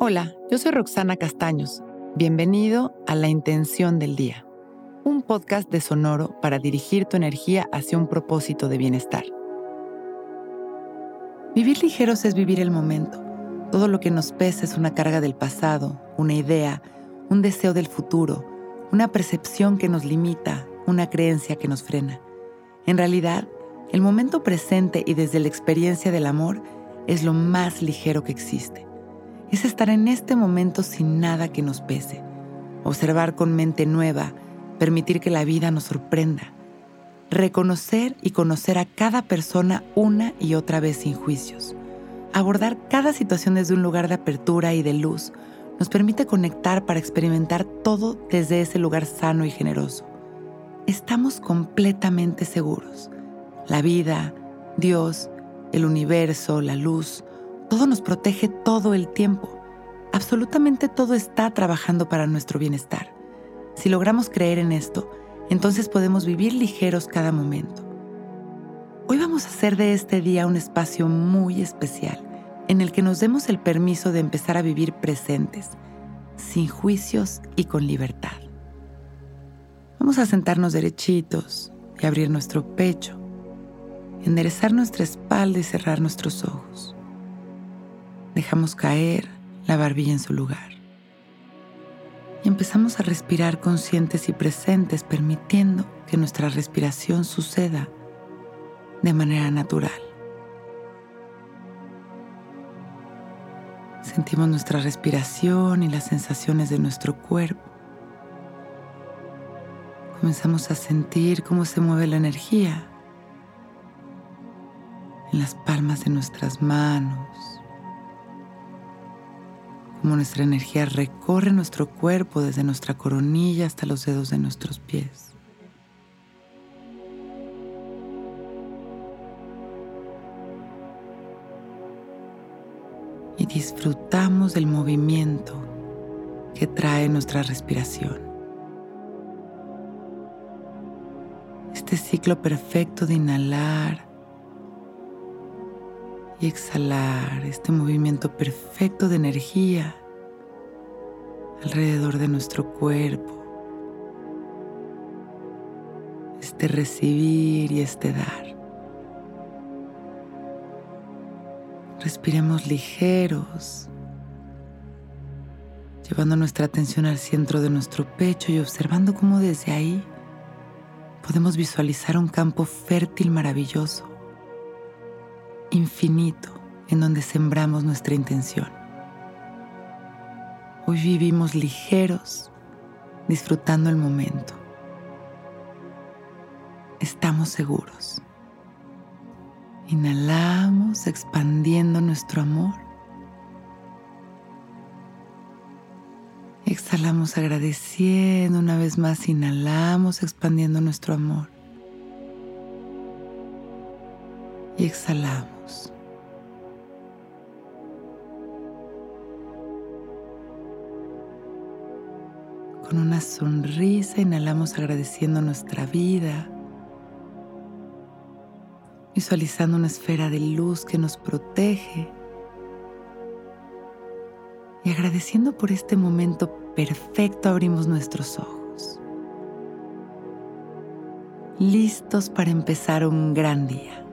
Hola, yo soy Roxana Castaños. Bienvenido a La Intención del Día, un podcast de Sonoro para dirigir tu energía hacia un propósito de bienestar. Vivir ligeros es vivir el momento. Todo lo que nos pesa es una carga del pasado, una idea, un deseo del futuro, una percepción que nos limita, una creencia que nos frena. En realidad, el momento presente y desde la experiencia del amor es lo más ligero que existe es estar en este momento sin nada que nos pese, observar con mente nueva, permitir que la vida nos sorprenda, reconocer y conocer a cada persona una y otra vez sin juicios. Abordar cada situación desde un lugar de apertura y de luz nos permite conectar para experimentar todo desde ese lugar sano y generoso. Estamos completamente seguros. La vida, Dios, el universo, la luz, todo nos protege todo el tiempo. Absolutamente todo está trabajando para nuestro bienestar. Si logramos creer en esto, entonces podemos vivir ligeros cada momento. Hoy vamos a hacer de este día un espacio muy especial en el que nos demos el permiso de empezar a vivir presentes, sin juicios y con libertad. Vamos a sentarnos derechitos y abrir nuestro pecho, enderezar nuestra espalda y cerrar nuestros ojos. Dejamos caer la barbilla en su lugar. Y empezamos a respirar conscientes y presentes, permitiendo que nuestra respiración suceda de manera natural. Sentimos nuestra respiración y las sensaciones de nuestro cuerpo. Comenzamos a sentir cómo se mueve la energía en las palmas de nuestras manos, como nuestra energía recorre nuestro cuerpo desde nuestra coronilla hasta los dedos de nuestros pies. Y disfrutamos del movimiento que trae nuestra respiración. Este ciclo perfecto de inhalar y exhalar este movimiento perfecto de energía alrededor de nuestro cuerpo. Este recibir y este dar. Respiremos ligeros, llevando nuestra atención al centro de nuestro pecho y observando cómo desde ahí podemos visualizar un campo fértil maravilloso infinito en donde sembramos nuestra intención. Hoy vivimos ligeros, disfrutando el momento. Estamos seguros. Inhalamos expandiendo nuestro amor. Exhalamos agradeciendo una vez más. Inhalamos expandiendo nuestro amor. Y exhalamos. Con una sonrisa inhalamos agradeciendo nuestra vida, visualizando una esfera de luz que nos protege y agradeciendo por este momento perfecto abrimos nuestros ojos, listos para empezar un gran día.